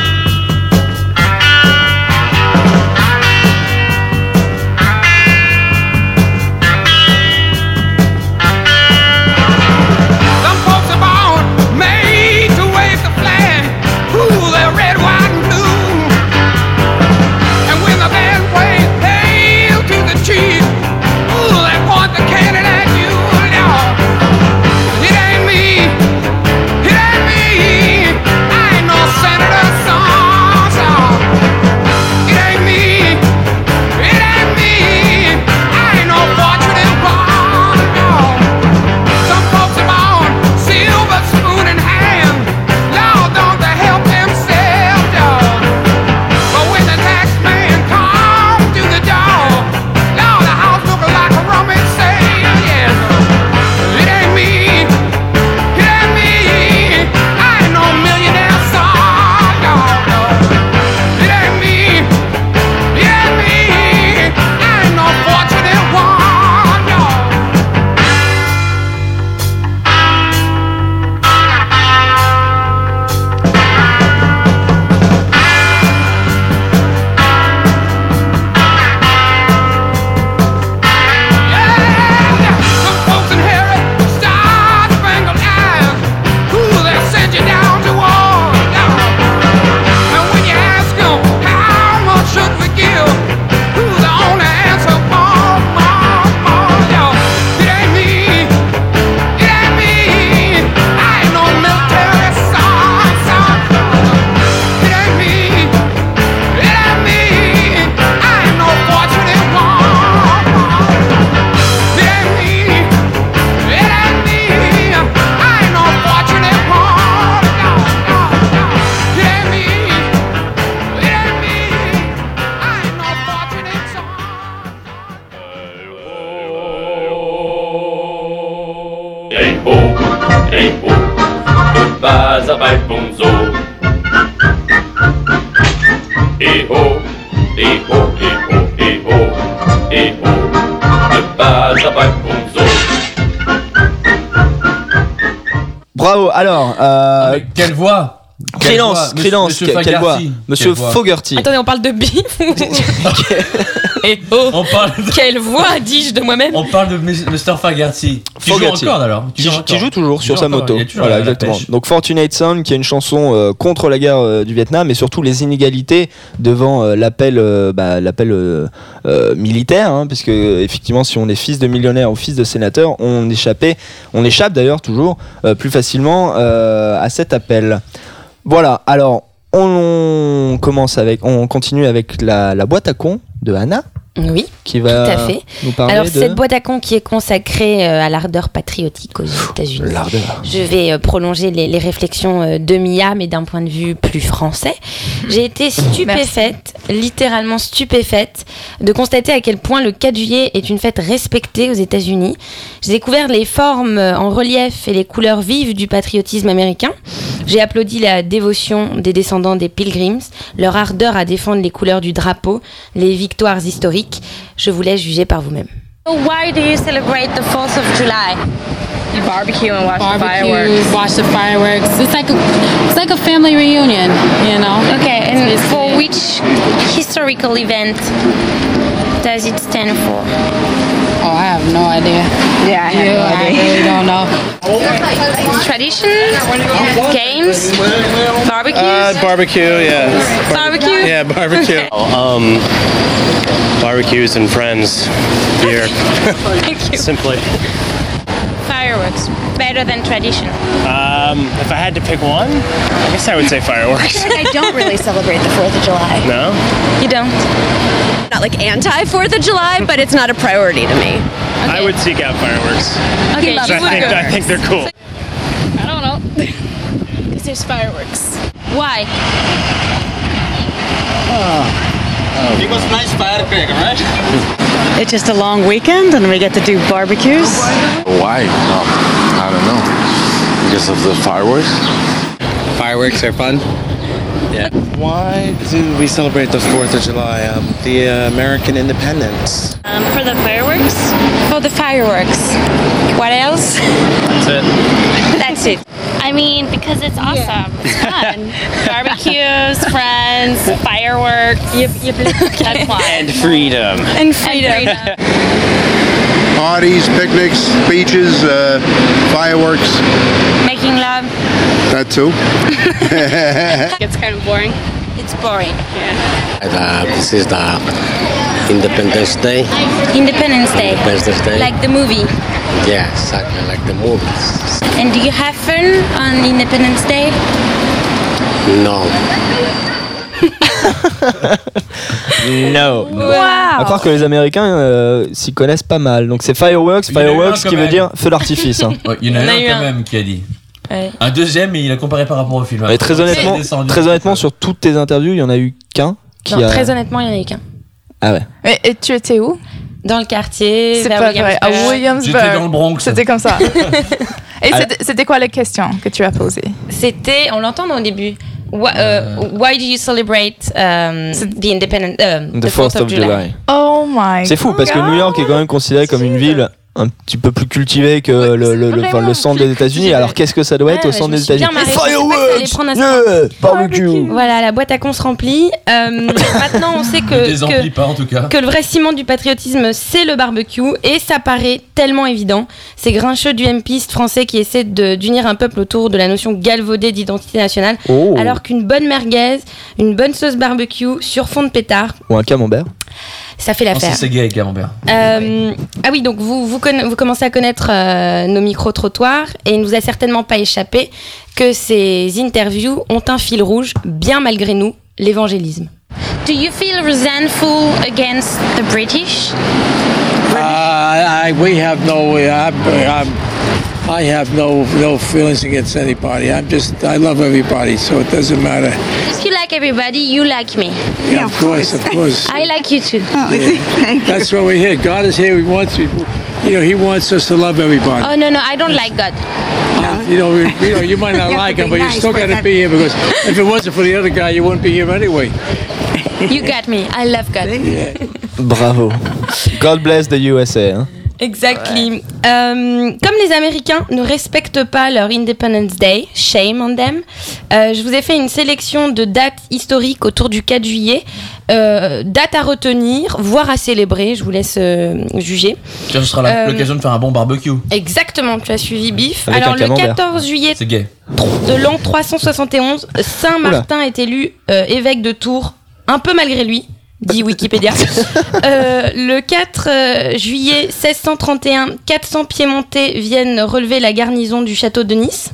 [SPEAKER 1] Alors, euh,
[SPEAKER 2] Mais quelle voix Voix
[SPEAKER 1] Credence,
[SPEAKER 2] Monsieur
[SPEAKER 1] voix
[SPEAKER 2] Fagarty.
[SPEAKER 1] Monsieur Fogerty.
[SPEAKER 4] Attendez, on parle de bif Et oh,
[SPEAKER 2] On parle de,
[SPEAKER 4] quelle voix dis-je de moi-même
[SPEAKER 2] on parle de Mr. Fagarty. Qui joue
[SPEAKER 1] Fogarty.
[SPEAKER 2] encore alors
[SPEAKER 1] Qui,
[SPEAKER 2] encore.
[SPEAKER 1] qui joue toujours sur sa
[SPEAKER 2] encore,
[SPEAKER 1] moto. Voilà,
[SPEAKER 2] la
[SPEAKER 1] exactement. Donc Fortunate Son, qui est une chanson euh, contre la guerre euh, du Vietnam et surtout les inégalités devant euh, l'appel, euh, bah, l'appel euh, euh, militaire, hein, puisque effectivement, si on est fils de millionnaire ou fils de sénateur, on échappait, on échappe d'ailleurs toujours euh, plus facilement euh, à cet appel. Voilà. Alors. On commence avec, on continue avec la, la boîte à con de Anna
[SPEAKER 4] Oui,
[SPEAKER 1] qui va
[SPEAKER 4] Tout à fait.
[SPEAKER 1] nous parler
[SPEAKER 4] alors
[SPEAKER 1] de
[SPEAKER 4] cette boîte à con qui est consacrée euh, à l'ardeur patriotique aux États-Unis.
[SPEAKER 1] l'ardeur.
[SPEAKER 4] Je vais euh, prolonger les, les réflexions euh, de Mia, mais d'un point de vue plus français. J'ai été stupéfaite, littéralement stupéfaite, de constater à quel point le 4 juillet est une fête respectée aux États-Unis. J'ai découvert les formes en relief et les couleurs vives du patriotisme américain. J'ai applaudi la dévotion des descendants des Pilgrims, leur ardeur à défendre les couleurs du drapeau, les victoires historiques. Je vous laisse juger par vous-même.
[SPEAKER 8] Why do you celebrate the 4th of July?
[SPEAKER 9] You barbecue and watch the fireworks.
[SPEAKER 8] watch the fireworks. It's like a, it's like a family reunion, you know?
[SPEAKER 4] Okay, and
[SPEAKER 8] It's
[SPEAKER 4] for which historical event does it stand for?
[SPEAKER 8] Oh, I have no idea.
[SPEAKER 9] Yeah, I have no
[SPEAKER 8] I really don't know.
[SPEAKER 4] Tradition, games, barbecues,
[SPEAKER 10] Uh, barbecue, yeah.
[SPEAKER 4] barbecue.
[SPEAKER 10] Yeah, barbecue. um, barbecues and friends, beer,
[SPEAKER 4] Thank you.
[SPEAKER 10] simply.
[SPEAKER 4] Fireworks, better than tradition.
[SPEAKER 10] Um, if I had to pick one, I guess I would say fireworks.
[SPEAKER 9] I don't really celebrate the 4th of July.
[SPEAKER 10] No?
[SPEAKER 4] You don't.
[SPEAKER 9] Not like anti 4th of July, but it's not a priority to me.
[SPEAKER 10] I would seek out fireworks.
[SPEAKER 4] Okay,
[SPEAKER 9] loves
[SPEAKER 10] I
[SPEAKER 4] you would
[SPEAKER 10] think. I think they're cool.
[SPEAKER 9] I don't know. Because there's fireworks.
[SPEAKER 4] Why? Because nice firecracker, right?
[SPEAKER 8] It's just a long weekend and we get to do barbecues.
[SPEAKER 11] Why? No, I don't know. Because of the fireworks?
[SPEAKER 10] Fireworks are fun. Yeah. Why do we celebrate the 4th of July? Um, the uh, American independence.
[SPEAKER 8] Um, for the fireworks?
[SPEAKER 4] For the fireworks. What else?
[SPEAKER 10] That's it.
[SPEAKER 4] That's it.
[SPEAKER 8] I mean, because it's awesome. It's fun. Barbecues, friends, fireworks. Yep, yep. That's why.
[SPEAKER 10] And freedom.
[SPEAKER 4] And freedom.
[SPEAKER 11] Parties, picnics, beaches, uh, fireworks,
[SPEAKER 4] Making love.
[SPEAKER 11] that too.
[SPEAKER 8] It's kind of boring.
[SPEAKER 4] It's boring.
[SPEAKER 12] Uh, this is the Independence Day.
[SPEAKER 4] Independence Day.
[SPEAKER 12] Independence Day.
[SPEAKER 4] Like the movie.
[SPEAKER 12] yeah, exactly like the movies.
[SPEAKER 4] And do you have fun on Independence Day?
[SPEAKER 12] No.
[SPEAKER 1] No.
[SPEAKER 4] Wow.
[SPEAKER 1] À part que les Américains euh, s'y connaissent pas mal. Donc c'est fireworks,
[SPEAKER 2] Il y en a eu un
[SPEAKER 1] fireworks
[SPEAKER 2] quand
[SPEAKER 1] qui veut
[SPEAKER 2] même.
[SPEAKER 1] dire feu d'artifice. hein.
[SPEAKER 2] Ouais, il y en a,
[SPEAKER 4] On a
[SPEAKER 2] un
[SPEAKER 4] eu
[SPEAKER 2] quand
[SPEAKER 4] un.
[SPEAKER 2] même qui a dit.
[SPEAKER 4] Ouais.
[SPEAKER 2] Un deuxième, mais il a comparé par rapport au film.
[SPEAKER 1] Mais très honnêtement,
[SPEAKER 2] descendu.
[SPEAKER 1] très honnêtement, sur toutes tes interviews, il y en a eu qu'un qui
[SPEAKER 4] Non,
[SPEAKER 1] a.
[SPEAKER 4] très honnêtement, il n'y en a eu qu'un.
[SPEAKER 1] Ah ouais.
[SPEAKER 3] Et, et tu étais où?
[SPEAKER 4] Dans le quartier,
[SPEAKER 3] C'est
[SPEAKER 4] vers
[SPEAKER 3] pas vrai. À
[SPEAKER 4] Williamsburg.
[SPEAKER 2] J'étais dans le Bronx.
[SPEAKER 3] C'était comme ça. Et c'était- c'était quoi les questions que tu as posées?
[SPEAKER 4] C'était, on l'entend au début. Why, euh, why do you celebrate um, the independent, uh,
[SPEAKER 1] The 4th of July?
[SPEAKER 3] Oh my
[SPEAKER 1] C'est fou parce que New York est quand même considéré comme une ville un petit peu plus cultivée que le, le, le- enfin, le centre des États-Unis. Alors qu'est-ce que ça doit être
[SPEAKER 4] Ouais,
[SPEAKER 1] au centre des États-Unis
[SPEAKER 4] un
[SPEAKER 1] Yeah, barbecue.
[SPEAKER 4] Voilà, la boîte à con se remplit. Euh, maintenant, on sait que, que,
[SPEAKER 2] pas en tout cas.
[SPEAKER 4] que le vrai ciment du patriotisme, c'est le barbecue. Et ça paraît tellement évident. Ces grincheux du MP français qui essaient de- d'unir un peuple autour de la notion galvaudée d'identité nationale.
[SPEAKER 1] Oh.
[SPEAKER 4] Alors qu'une bonne merguez, une bonne sauce barbecue sur fond de pétard,
[SPEAKER 1] Ou un camembert.
[SPEAKER 4] Ça fait l'affaire.
[SPEAKER 2] c'est gay avec Camembert.
[SPEAKER 4] Euh, ah oui, donc vous, vous, vous commencez à connaître euh, nos micro-trottoirs et il ne nous a certainement pas échappé que ces interviews ont un fil rouge, bien malgré nous, l'évangélisme.
[SPEAKER 8] Do you feel resentful against the British?
[SPEAKER 13] Uh, I, we have no, I, I'm, I have no, no feelings against anybody. I'm just, I love everybody, so it doesn't matter.
[SPEAKER 8] If you like everybody, you like me.
[SPEAKER 13] Yeah, of course, of course.
[SPEAKER 8] I like you too.
[SPEAKER 13] Oh, That's what we're here. God is here. He wants people. you know, he wants us to love everybody.
[SPEAKER 4] Oh no, no, I don't like God.
[SPEAKER 13] You know, we, you know, you might not
[SPEAKER 4] You
[SPEAKER 13] like him,
[SPEAKER 4] be
[SPEAKER 13] but you
[SPEAKER 4] nice
[SPEAKER 13] still
[SPEAKER 4] for
[SPEAKER 13] got to be here because if it wasn't for the other guy, you wouldn't be here anyway.
[SPEAKER 4] You got me. I love God.
[SPEAKER 1] Bravo. God bless the USA. hein.
[SPEAKER 4] Exactly. Euh, comme les Américains ne respectent pas leur Independence Day, shame on them, euh, je vous ai fait une sélection de dates historiques autour du 4 juillet. Euh, dates à retenir, voire à célébrer, je vous laisse euh, juger.
[SPEAKER 2] Tiens, ce sera
[SPEAKER 4] Euh,
[SPEAKER 2] l'occasion de faire un bon barbecue.
[SPEAKER 4] Exactement, tu as suivi Bif.
[SPEAKER 2] Avec
[SPEAKER 4] Alors le
[SPEAKER 2] camembert.
[SPEAKER 4] 14 juillet
[SPEAKER 2] gay.
[SPEAKER 4] de l'an 371, Saint-Martin est élu euh, évêque de Tours, un peu malgré lui, dit Wikipédia. Euh, le 4 euh, juillet 1631, 400 piémontais viennent relever la garnison du château de Nice.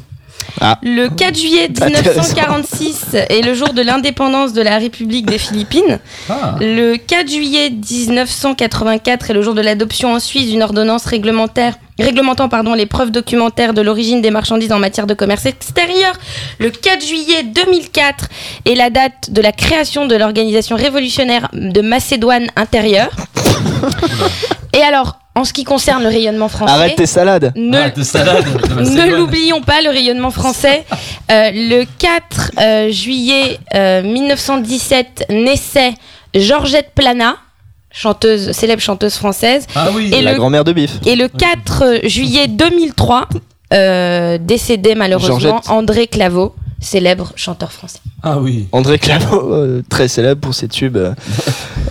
[SPEAKER 1] Ah.
[SPEAKER 4] Le 4 juillet 1946 est le jour de l'indépendance de la République des Philippines.
[SPEAKER 2] Ah.
[SPEAKER 4] Le 4 juillet 1984 est le jour de l'adoption en Suisse d'une ordonnance réglementaire réglementant pardon, les preuves documentaires de l'origine des marchandises en matière de commerce extérieur. Le 4 juillet 2004 est la date de la création de l'organisation révolutionnaire de Macédoine intérieure. Et alors, en ce qui concerne le rayonnement français,
[SPEAKER 1] Arrête tes salades.
[SPEAKER 4] ne,
[SPEAKER 2] Arrête tes salades de
[SPEAKER 4] ne l'oublions pas, le rayonnement français. Euh, le 4 euh, juillet euh, 1917 naissait Georgette Plana, chanteuse, célèbre chanteuse française.
[SPEAKER 2] Ah oui.
[SPEAKER 4] Et
[SPEAKER 1] La
[SPEAKER 4] le,
[SPEAKER 1] grand-mère de Bif.
[SPEAKER 4] et le 4 juillet 2003, euh, décédé malheureusement
[SPEAKER 1] Georgette.
[SPEAKER 4] André Claveau, célèbre chanteur français.
[SPEAKER 2] Ah oui.
[SPEAKER 1] André Claveau, euh, très célèbre pour ses tubes, euh,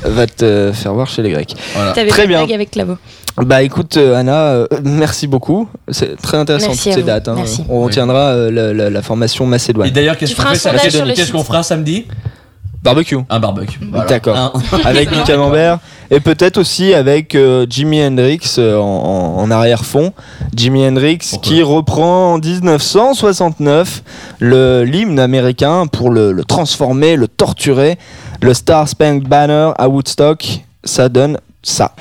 [SPEAKER 1] va te faire voir chez les Grecs.
[SPEAKER 4] T'avais
[SPEAKER 1] Très
[SPEAKER 4] pas de
[SPEAKER 1] bien.
[SPEAKER 4] blague avec Claveau.
[SPEAKER 1] Bah écoute Anna, euh, merci beaucoup. C'est très intéressant
[SPEAKER 4] Merci
[SPEAKER 1] toutes ces
[SPEAKER 4] vous.
[SPEAKER 1] dates. hein.
[SPEAKER 4] Merci.
[SPEAKER 1] On retiendra euh, la, la- la formation macédoine.
[SPEAKER 2] Et d'ailleurs, qu'est-ce qu'on fera samedi?
[SPEAKER 1] Barbecue.
[SPEAKER 2] Un barbecue. Voilà.
[SPEAKER 1] D'accord. Avec du camembert et peut-être aussi avec euh, Jimi Hendrix euh, en, arrière-fond. Jimi Hendrix qui reprend en 1969 le l'hymne américain pour le, le transformer, le torturer. Le Star Spangled Banner à Woodstock, ça donne ça.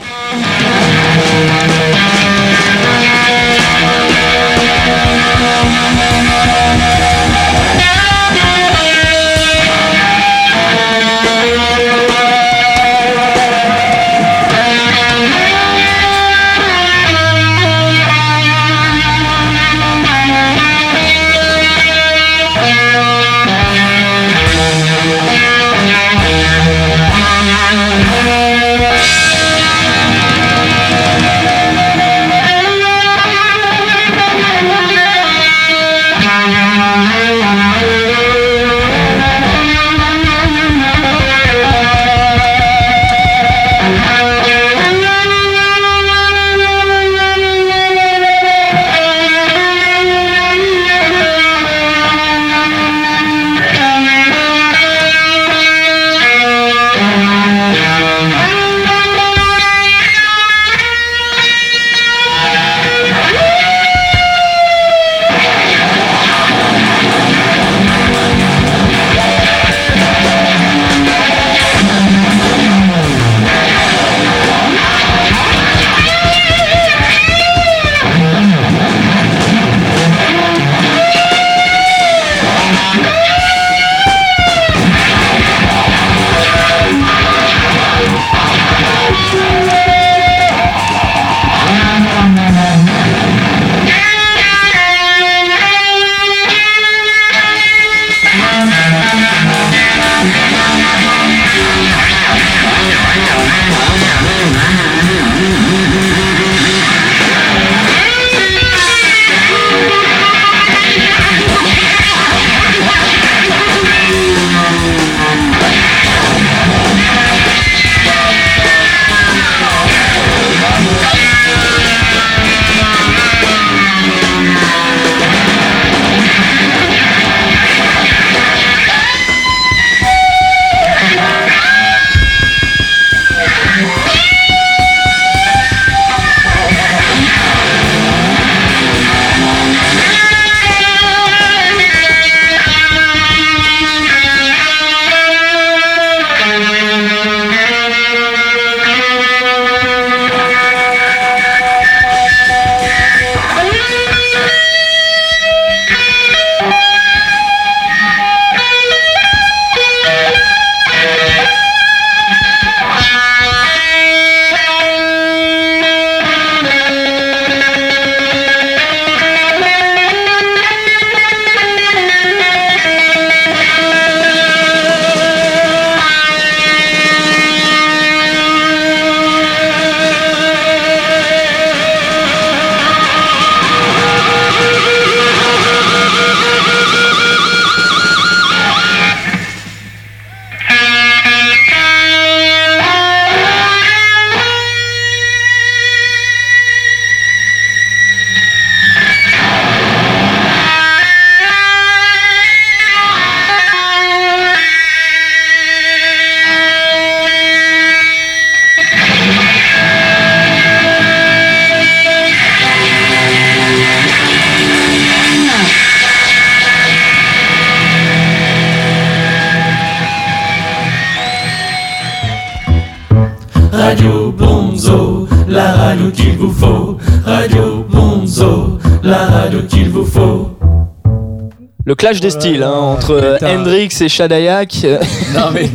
[SPEAKER 1] Le clash des styles hein, entre euh,
[SPEAKER 2] putain.
[SPEAKER 1] Hendrix et Shadayak. euh,
[SPEAKER 2] Non mais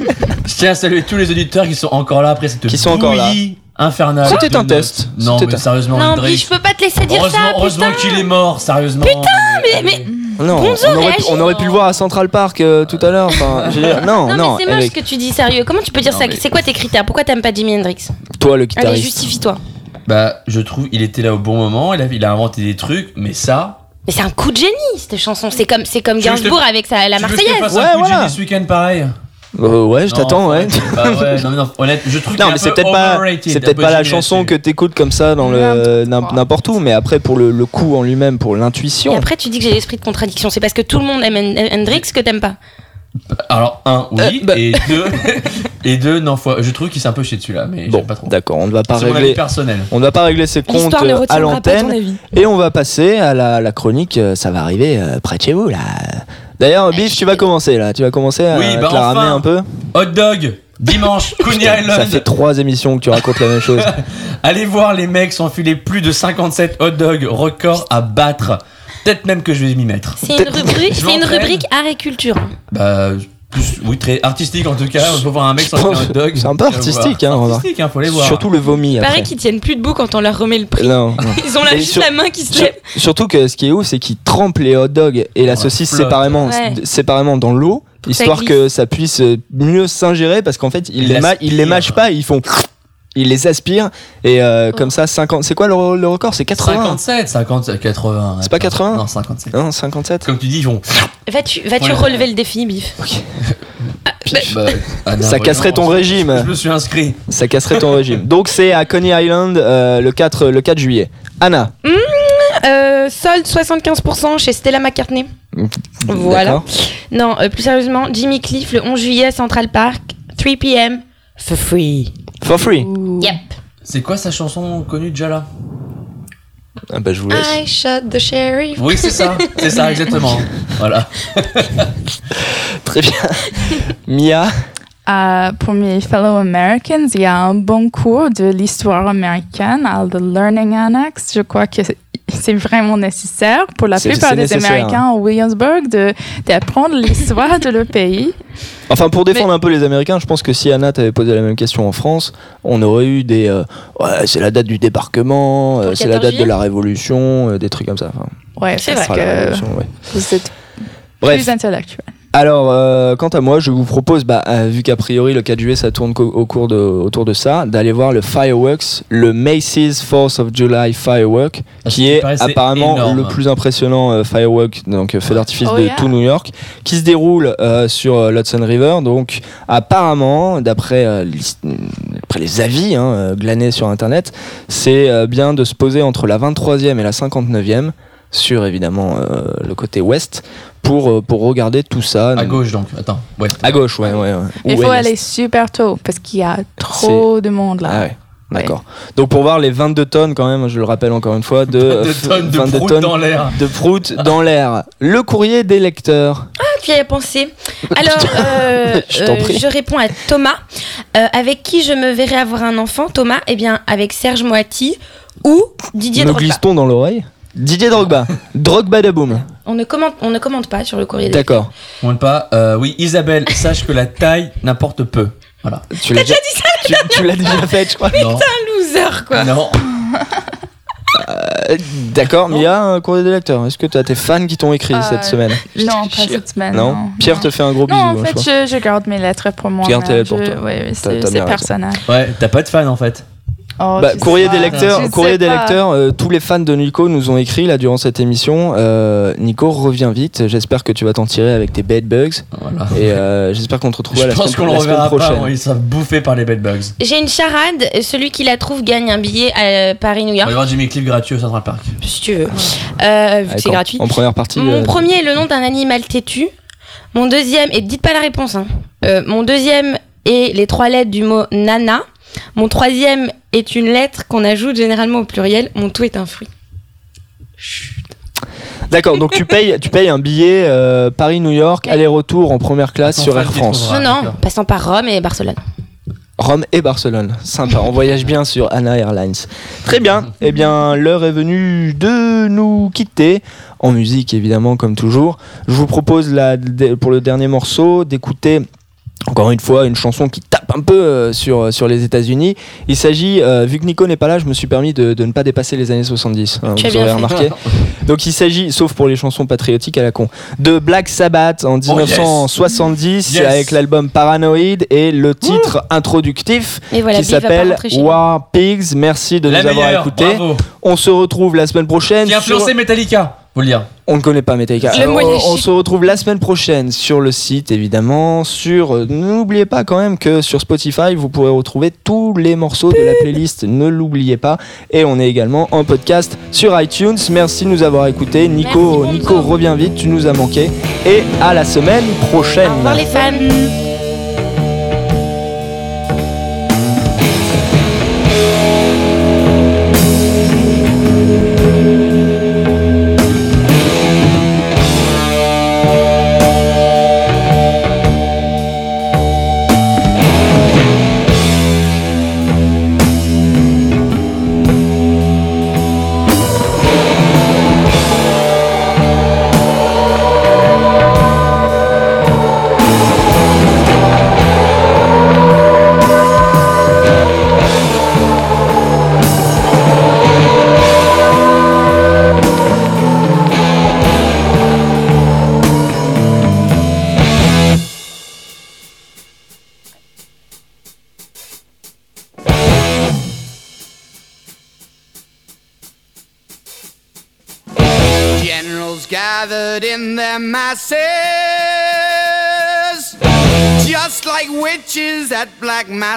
[SPEAKER 2] je tiens à saluer tous les auditeurs qui sont encore là après cette
[SPEAKER 1] Qui sont encore là.
[SPEAKER 2] bouillie infernale.
[SPEAKER 1] C'était
[SPEAKER 2] de
[SPEAKER 1] un
[SPEAKER 2] notes.
[SPEAKER 1] test.
[SPEAKER 2] Non
[SPEAKER 1] C'était
[SPEAKER 2] mais
[SPEAKER 1] un-
[SPEAKER 2] sérieusement,
[SPEAKER 4] Non,
[SPEAKER 2] Hendrix.
[SPEAKER 4] puis je peux pas te laisser dire
[SPEAKER 2] heureusement,
[SPEAKER 4] ça,
[SPEAKER 2] heureusement
[SPEAKER 4] putain.
[SPEAKER 2] qu'il est mort, sérieusement.
[SPEAKER 4] Putain, mais, mais
[SPEAKER 1] Non, on aurait, pu,
[SPEAKER 4] réagis.
[SPEAKER 1] on aurait pu le voir à Central Park euh, tout à l'heure. Enfin, je veux dire, non,
[SPEAKER 4] non,
[SPEAKER 1] non.
[SPEAKER 4] mais c'est moche
[SPEAKER 1] avec
[SPEAKER 4] ce que tu dis, sérieux. Comment tu peux dire
[SPEAKER 2] Non,
[SPEAKER 4] ça?
[SPEAKER 2] mais-
[SPEAKER 4] C'est quoi tes critères? Pourquoi t'aimes pas Jimi Hendrix?
[SPEAKER 1] Toi, le
[SPEAKER 4] Allez,
[SPEAKER 1] guitariste.
[SPEAKER 4] justifie-toi.
[SPEAKER 2] Bah, je trouve il était là au bon moment, il a, il a inventé des trucs, mais ça.
[SPEAKER 4] Mais c'est un coup de génie cette chanson. C'est comme, c'est comme Gainsbourg avec sa, la
[SPEAKER 2] Tu veux que je te
[SPEAKER 4] Marseillaise.
[SPEAKER 1] Ouais,
[SPEAKER 2] un coup de
[SPEAKER 1] voilà.
[SPEAKER 2] génie ce week-end pareil
[SPEAKER 1] Euh, ouais, je t'attends, ouais.
[SPEAKER 2] Bah ouais, non, mais non, honnête, je trouve
[SPEAKER 1] Non, mais c'est
[SPEAKER 2] peu
[SPEAKER 1] peut-être pas, c'est peut-être
[SPEAKER 2] peu
[SPEAKER 1] pas la chanson que t'écoutes comme ça dans le n'im- n'importe où, mais après pour le, le coup en lui-même, pour
[SPEAKER 4] Et
[SPEAKER 1] l'intuition.
[SPEAKER 4] après, tu dis que j'ai l'esprit de contradiction. C'est parce que tout le monde aime Hen- Hendrix que t'aimes pas.
[SPEAKER 2] Alors, un, oui,
[SPEAKER 1] Euh, bah-
[SPEAKER 2] et deux, et deux, non, faut- je trouve qu'il s'est un peu chié dessus là, mais
[SPEAKER 1] Bon,
[SPEAKER 2] pas trop.
[SPEAKER 1] d'accord, on ne va pas
[SPEAKER 2] C'est mon avis
[SPEAKER 1] régler.
[SPEAKER 2] personnel.
[SPEAKER 1] On ne va pas régler ses comptes euh, à l'antenne et on va passer à la, la chronique. euh, Ça va arriver euh, près de chez vous là. D'ailleurs, Biff, tu vas commencer là. Tu vas commencer à
[SPEAKER 2] Oui, bah
[SPEAKER 1] te la
[SPEAKER 2] enfin.
[SPEAKER 1] ramener un peu.
[SPEAKER 2] Hot dog, dimanche, Coney
[SPEAKER 1] Ça
[SPEAKER 2] Island.
[SPEAKER 1] fait trois émissions que tu racontes la même chose.
[SPEAKER 2] Allez voir les mecs s'enfiler plus de 57 hot dogs, record à battre. Peut-être même que je vais m'y mettre.
[SPEAKER 4] C'est une rubrique,
[SPEAKER 2] Je
[SPEAKER 4] c'est une rubrique art et culture.
[SPEAKER 2] Bah, plus, oui, très artistique en tout cas. On peut voir un mec
[SPEAKER 1] pense-
[SPEAKER 2] un hot dog.
[SPEAKER 1] c'est un peu artistique, hein,
[SPEAKER 2] artistique, hein, faut les voir.
[SPEAKER 1] Surtout le vomi.
[SPEAKER 4] Il paraît qu'ils tiennent plus debout quand on leur remet le prix.
[SPEAKER 1] Non, non.
[SPEAKER 4] Ils ont
[SPEAKER 1] Et
[SPEAKER 4] juste
[SPEAKER 1] sur-
[SPEAKER 4] la main qui se
[SPEAKER 1] Sur-
[SPEAKER 4] lève.
[SPEAKER 1] surtout que ce qui est ouf, c'est qu'ils trempent les hot dogs et la
[SPEAKER 2] Ouais,
[SPEAKER 1] saucisse
[SPEAKER 2] flotte.
[SPEAKER 1] séparément,
[SPEAKER 4] Ouais.
[SPEAKER 1] séparément dans l'eau,
[SPEAKER 4] ça
[SPEAKER 1] histoire que ça puisse mieux s'ingérer parce qu'en fait, ils,
[SPEAKER 2] Ils
[SPEAKER 1] les, ma- ils les mâchent pas, ils font. Ils les aspirent et euh,
[SPEAKER 4] Oh.
[SPEAKER 1] comme ça 50 c'est quoi le, le record? C'est 80
[SPEAKER 2] 57, 57, 80.
[SPEAKER 1] C'est pas 80?
[SPEAKER 2] Non, 57.
[SPEAKER 1] non 57
[SPEAKER 2] Comme tu dis, ils vont.
[SPEAKER 4] Vas-tu vas-tu
[SPEAKER 2] Ouais.
[SPEAKER 4] relever le défi, Bif
[SPEAKER 2] Bah, Anna,
[SPEAKER 1] ça casserait ton régime
[SPEAKER 2] Je me suis inscrit.
[SPEAKER 1] ça casserait ton régime donc c'est à Coney Island euh, le 4 le 4 juillet Anna
[SPEAKER 4] euh, Solde 75% chez Stella McCartney. Voilà.
[SPEAKER 1] D'accord.
[SPEAKER 4] Non, euh, plus sérieusement, Jimmy Cliff le 11 juillet à Central Park, 3 p.m. for free.
[SPEAKER 1] For free
[SPEAKER 4] Yep.
[SPEAKER 2] C'est quoi sa chanson connue déjà là?
[SPEAKER 1] Ah bah je vous laisse
[SPEAKER 4] I shot the sheriff.
[SPEAKER 2] Oui, c'est ça. C'est ça, exactement. Voilà.
[SPEAKER 1] très bien Mia?
[SPEAKER 3] Euh, pour mes fellow Americans, il y a un bon cours de l'histoire américaine à The Learning Annex. Je crois que c'est vraiment nécessaire pour la plupart des
[SPEAKER 1] nécessaire.
[SPEAKER 3] Américains au Williamsburg de- d'apprendre l'histoire de leur pays.
[SPEAKER 1] Enfin, pour défendre un peu les Américains, je pense que si Anna t'avait posé la même question en France, on aurait eu des. euh, ouais, c'est la date du débarquement, euh, c'est la
[SPEAKER 4] 14
[SPEAKER 1] date de la Révolution, euh, des trucs comme ça. Enfin,
[SPEAKER 3] Ouais,
[SPEAKER 4] C'est
[SPEAKER 1] la
[SPEAKER 3] que
[SPEAKER 1] ouais.
[SPEAKER 3] vous êtes
[SPEAKER 1] Bref,
[SPEAKER 3] plus intellectuel.
[SPEAKER 1] Alors, euh, quant à moi, je vous propose, bah, euh, vu qu'a priori le 4 juillet ça tourne au cours de, autour de ça, d'aller voir le Fireworks, le Macy's 4th of July Firework,
[SPEAKER 2] Ah,
[SPEAKER 1] qui est apparemment
[SPEAKER 2] énorme.
[SPEAKER 1] le plus impressionnant euh, firework, donc feu d'artifice
[SPEAKER 3] Oh,
[SPEAKER 1] de
[SPEAKER 3] yeah.
[SPEAKER 1] tout New York, qui se déroule euh, sur euh, l'Hudson River. Donc, apparemment, d'après euh, les avis hein, glanés sur Internet, c'est euh, bien de se poser entre la 23e et la 59e sur évidemment euh, le côté ouest pour, euh, pour regarder tout ça.
[SPEAKER 2] À gauche donc. Attends. Ouais.
[SPEAKER 1] À gauche, ouais, ouais. ouais.
[SPEAKER 3] Il faut aller super tôt parce qu'il y a trop de monde là.
[SPEAKER 1] Ah ouais. D'accord. Donc pour voir les 22 tonnes quand même, je le rappelle encore une fois, de,
[SPEAKER 2] 22 tonnes de
[SPEAKER 1] 22
[SPEAKER 2] prout
[SPEAKER 1] tonnes
[SPEAKER 2] dans l'air.
[SPEAKER 1] de prout dans l'air. Le courrier des lecteurs.
[SPEAKER 4] Ah, tu y avais pensé. Alors, euh,
[SPEAKER 1] Je
[SPEAKER 4] euh, réponds à Thomas. Euh, avec qui je me verrais avoir un enfant? Thomas, eh bien, avec Serge Moiti ou Didier
[SPEAKER 1] Nous
[SPEAKER 4] Drogba.
[SPEAKER 1] glisse-t-on dans l'oreille? Didier Drogba. Drogba de boom.
[SPEAKER 4] On ne commente, on ne commente pas sur le courrier. des-
[SPEAKER 1] D'accord.
[SPEAKER 2] On ne pas. Euh, oui, Isabelle, sache que la taille n'importe peu. Voilà.
[SPEAKER 1] Tu l'as déjà, tu, tu l'as déjà fait, je crois.
[SPEAKER 2] Non.
[SPEAKER 4] Un loser, quoi.
[SPEAKER 2] Non.
[SPEAKER 1] Euh, D'accord, Mia, un courrier des lecteurs. Est-ce que tu as tes fans qui t'ont écrit
[SPEAKER 3] Euh,
[SPEAKER 1] cette semaine
[SPEAKER 3] Non, pas cette semaine.
[SPEAKER 1] Non,
[SPEAKER 3] Non,
[SPEAKER 1] Pierre te fait un gros
[SPEAKER 3] Non,
[SPEAKER 1] bisou.
[SPEAKER 3] en
[SPEAKER 1] hein, je
[SPEAKER 3] fait,
[SPEAKER 1] crois.
[SPEAKER 3] je, je garde mes lettres pour moi.
[SPEAKER 1] gardes tes lettres pour toi.
[SPEAKER 3] Oui, oui,
[SPEAKER 1] T'as-
[SPEAKER 3] c'est
[SPEAKER 1] t'as bien
[SPEAKER 3] c'est
[SPEAKER 1] raison.
[SPEAKER 3] personnel.
[SPEAKER 2] Ouais, t'as pas de fan en fait.
[SPEAKER 3] Oh,
[SPEAKER 1] Bah, courrier
[SPEAKER 3] pas.
[SPEAKER 1] des lecteurs,
[SPEAKER 3] Je
[SPEAKER 1] courrier
[SPEAKER 3] sais
[SPEAKER 1] des
[SPEAKER 3] pas.
[SPEAKER 1] lecteurs euh, tous les fans de Nico nous ont écrit là durant cette émission. Euh, Nico, reviens vite. J'espère que tu vas t'en tirer avec tes bed bugs.
[SPEAKER 2] Voilà.
[SPEAKER 1] Et euh, j'espère qu'on te retrouvera
[SPEAKER 2] Je
[SPEAKER 1] la
[SPEAKER 2] pense
[SPEAKER 1] semaine,
[SPEAKER 2] qu'on le
[SPEAKER 1] la semaine
[SPEAKER 2] reverra pas.
[SPEAKER 1] prochaine.
[SPEAKER 2] bon, Ils sont bouffés par les bedbugs.
[SPEAKER 4] J'ai une charade. Celui qui la trouve gagne un billet à Paris-New
[SPEAKER 2] On va
[SPEAKER 4] York,
[SPEAKER 2] voir Jimmy Cliff gratuit au Central Park.
[SPEAKER 4] si tu veux. Euh, vu que c'est gratuit.
[SPEAKER 1] En première partie.
[SPEAKER 4] Mon
[SPEAKER 1] euh,
[SPEAKER 4] premier est le nom d'un animal têtu. Mon deuxième, et dites pas la réponse, hein. Euh, mon deuxième est les trois lettres du mot nana. Mon troisième est une lettre qu'on ajoute généralement au pluriel. Mon tout est un fruit.
[SPEAKER 1] D'accord, donc tu payes, tu payes un billet euh, Paris-New York, aller-retour en première classe sur Air France.
[SPEAKER 4] non, non, passant par Rome et Barcelone.
[SPEAKER 1] Rome et Barcelone. Sympa, on voyage bien sur Anna Airlines. Très bien, eh bien l'heure est venue de nous quitter. En musique évidemment comme toujours. Je vous propose la- pour le dernier morceau d'écouter encore une fois une chanson qui tape un peu euh, sur, sur les États-Unis. Il s'agit, euh, vu que Nico n'est pas là, je me suis permis de, de ne pas dépasser les années 70. hein,
[SPEAKER 4] Tu as
[SPEAKER 1] vous
[SPEAKER 4] bien
[SPEAKER 1] aurez
[SPEAKER 4] fait.
[SPEAKER 1] remarqué. Donc il s'agit, sauf pour les chansons patriotiques à la con, de Black Sabbath en
[SPEAKER 2] Oh, yes.
[SPEAKER 1] 1970
[SPEAKER 2] Yes.
[SPEAKER 1] avec l'album Paranoid et le titre introductif
[SPEAKER 4] Et voilà,
[SPEAKER 1] qui
[SPEAKER 4] Bill va pas
[SPEAKER 1] s'appelle
[SPEAKER 4] rentrer chez lui.
[SPEAKER 1] War Pigs. Merci de
[SPEAKER 2] La
[SPEAKER 1] nous avoir
[SPEAKER 2] meilleure,
[SPEAKER 1] écoutés.
[SPEAKER 2] bravo.
[SPEAKER 1] On se retrouve la semaine prochaine.
[SPEAKER 2] Qui a
[SPEAKER 1] sur-
[SPEAKER 2] influencé Metallica, faut le dire.
[SPEAKER 1] on ne connaît pas Metallica.
[SPEAKER 4] Le
[SPEAKER 1] Alors,
[SPEAKER 4] moyen
[SPEAKER 1] on, se retrouve la semaine prochaine sur le site, évidemment. Sur, euh, n'oubliez pas quand même que sur Spotify, vous pourrez retrouver tous les morceaux de la playlist. Ne l'oubliez pas. Et on est également en podcast sur iTunes. Merci de nous avoir écoutés. Nico,
[SPEAKER 4] Merci,
[SPEAKER 1] Nico, reviens vite. Tu nous as manqué. Et à la semaine prochaine.
[SPEAKER 4] Au revoir les fans.